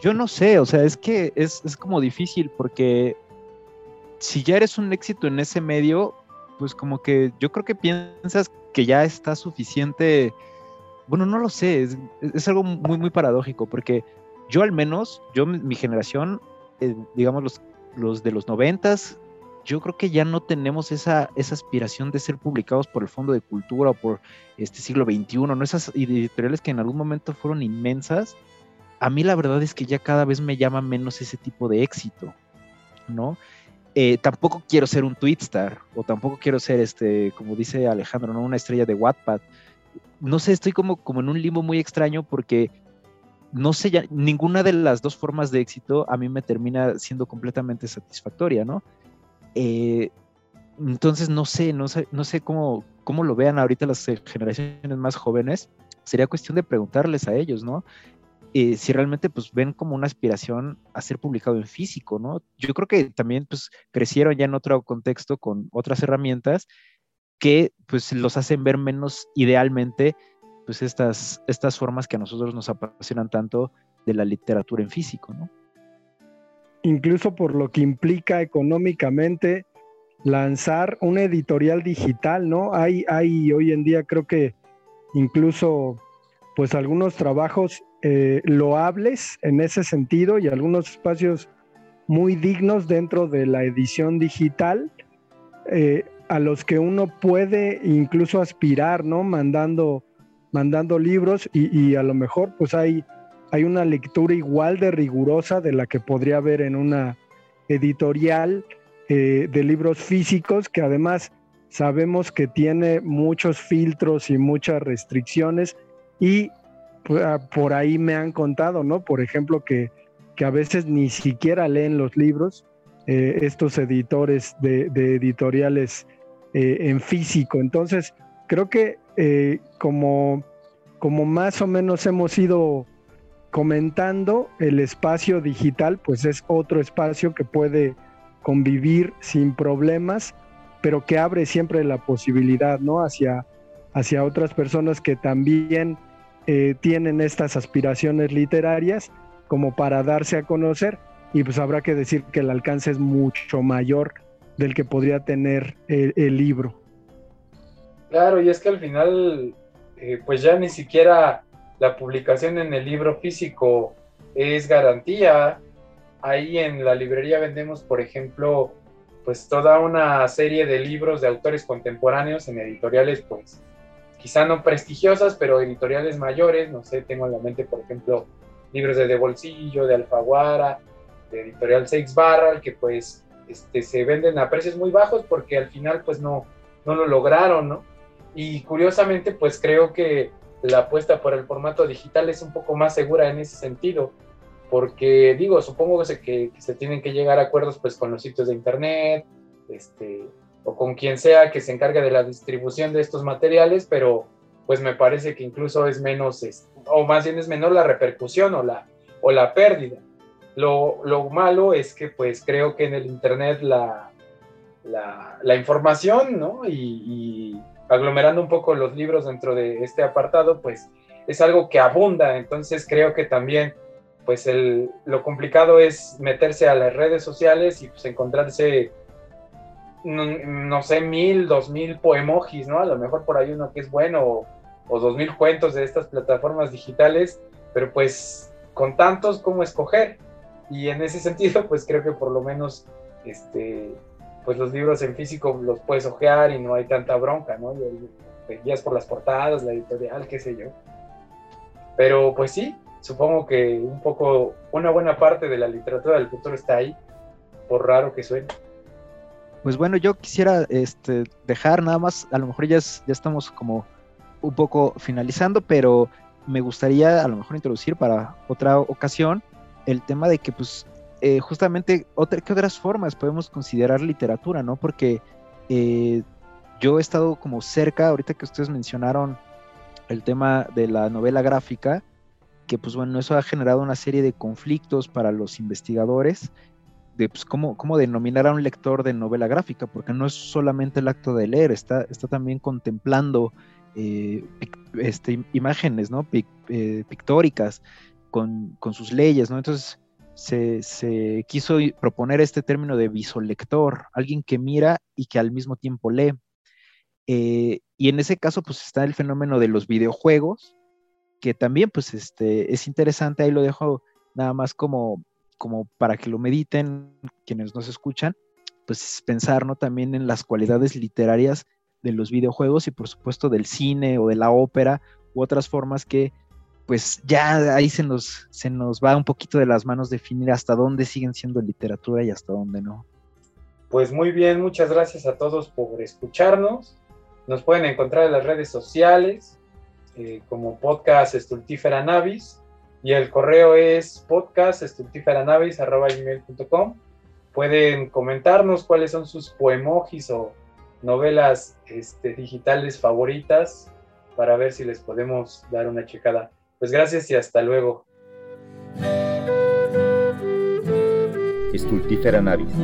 Yo no sé, o sea, es que es, como difícil porque si ya eres un éxito en ese medio, pues como que yo creo que piensas que ya está suficiente. Bueno, no lo sé, es, algo muy, muy paradójico porque yo al menos, yo, mi generación, eh, digamos los, los de los noventas, yo creo que ya no tenemos esa, esa aspiración de ser publicados por el Fondo de Cultura o por este siglo XXI, ¿no? Esas editoriales que en algún momento fueron inmensas. A mí la verdad es que ya cada vez me llama menos ese tipo de éxito, ¿no? Eh, tampoco quiero ser un twitstar o tampoco quiero ser, este, como dice Alejandro, ¿no? una estrella de Wattpad. No sé, estoy como, como en un limbo muy extraño porque no sé, ninguna de las dos formas de éxito a mí me termina siendo completamente satisfactoria, ¿no? Eh, entonces, no sé, no sé, no sé cómo, cómo lo vean ahorita las generaciones más jóvenes. Sería cuestión de preguntarles a ellos, ¿no? Eh, si realmente pues ven como una aspiración a ser publicado en físico, ¿no? Yo creo que también pues crecieron ya en otro contexto con otras herramientas que pues los hacen ver menos idealmente pues estas, estas formas que a nosotros nos apasionan tanto de la literatura en físico, ¿no? Incluso por lo que implica económicamente lanzar una editorial digital, ¿no? Hay, hay hoy en día creo que incluso pues algunos trabajos eh, loables en ese sentido y algunos espacios muy dignos dentro de la edición digital eh, a los que uno puede incluso aspirar, ¿no? Mandando, mandando libros y, a lo mejor pues hay, hay una lectura igual de rigurosa de la que podría haber en una editorial eh, de libros físicos que además sabemos que tiene muchos filtros y muchas restricciones y pues, ah, por ahí me han contado, ¿no? Por ejemplo, que, a veces ni siquiera leen los libros eh, estos editores de, editoriales eh, en físico. Entonces, creo que eh, como, como más o menos hemos ido comentando, el espacio digital, pues es otro espacio que puede convivir sin problemas, pero que abre siempre la posibilidad, ¿no? Hacia, hacia otras personas que también eh, tienen estas aspiraciones literarias como para darse a conocer y pues habrá que decir que el alcance es mucho mayor del que podría tener el, libro. Claro, y es que al final, eh, pues ya ni siquiera la publicación en el libro físico es garantía. Ahí en la librería vendemos, por ejemplo, pues toda una serie de libros de autores contemporáneos en editoriales, pues quizá no prestigiosas, pero editoriales mayores, no sé, tengo en la mente, por ejemplo, libros de De Bolsillo, de Alfaguara, de Editorial Seix Barral, que pues este, se venden a precios muy bajos porque al final pues no, no lo lograron, ¿no? Y curiosamente pues creo que la apuesta por el formato digital es un poco más segura en ese sentido, porque digo, supongo que se, tienen que llegar a acuerdos pues con los sitios de internet, este, o con quien sea que se encargue de la distribución de estos materiales, pero pues me parece que incluso es menos, o más bien es menor la repercusión o la, o la pérdida. Lo, lo malo es que pues creo que en el Internet la, la, la información, ¿no? Y, aglomerando un poco los libros dentro de este apartado, pues es algo que abunda, entonces creo que también pues el, lo complicado es meterse a las redes sociales y pues encontrarse no, sé, mil, dos mil poemojis, ¿no? A lo mejor por ahí uno que es bueno, o, dos mil cuentos de estas plataformas digitales, pero pues con tantos, ¿cómo escoger? Y en ese sentido, pues creo que por lo menos, este, pues los libros en físico los puedes ojear y no hay tanta bronca, ¿no? Te guías por las portadas, la editorial, qué sé yo. Pero pues sí, supongo que un poco, una buena parte de la literatura del futuro está ahí, por raro que suene. Pues bueno, yo quisiera este, dejar nada más, a lo mejor ya, ya estamos como un poco finalizando, pero me gustaría a lo mejor introducir para otra ocasión el tema de que pues eh, justamente otra, ¿qué otras formas podemos considerar literatura, no? Porque eh, yo he estado como cerca, ahorita que ustedes mencionaron el tema de la novela gráfica, que pues bueno, eso ha generado una serie de conflictos para los investigadores de pues, cómo, cómo, denominar a un lector de novela gráfica, porque no es solamente el acto de leer, está, está también contemplando eh, este, imágenes ¿no? Pictóricas con, con, sus leyes, ¿no? Entonces se, quiso proponer este término de visolector, alguien que mira y que al mismo tiempo lee. Eh, y en ese caso, pues está el fenómeno de los videojuegos, que también, pues, este, es interesante, ahí lo dejo nada más como como para que lo mediten quienes nos escuchan, pues pensar ¿no? también en las cualidades literarias de los videojuegos y por supuesto del cine o de la ópera u otras formas que pues ya ahí se nos, se nos va un poquito de las manos definir hasta dónde siguen siendo literatura y hasta dónde no. Pues muy bien, muchas gracias a todos por escucharnos. Nos pueden encontrar en las redes sociales eh, como podcast Estultífera Navis y el correo es podcastestultiferanavis.com. Pueden comentarnos cuáles son sus poemojis o novelas este, digitales favoritas para ver si les podemos dar una checada. Pues gracias y hasta luego. Estultífera Navis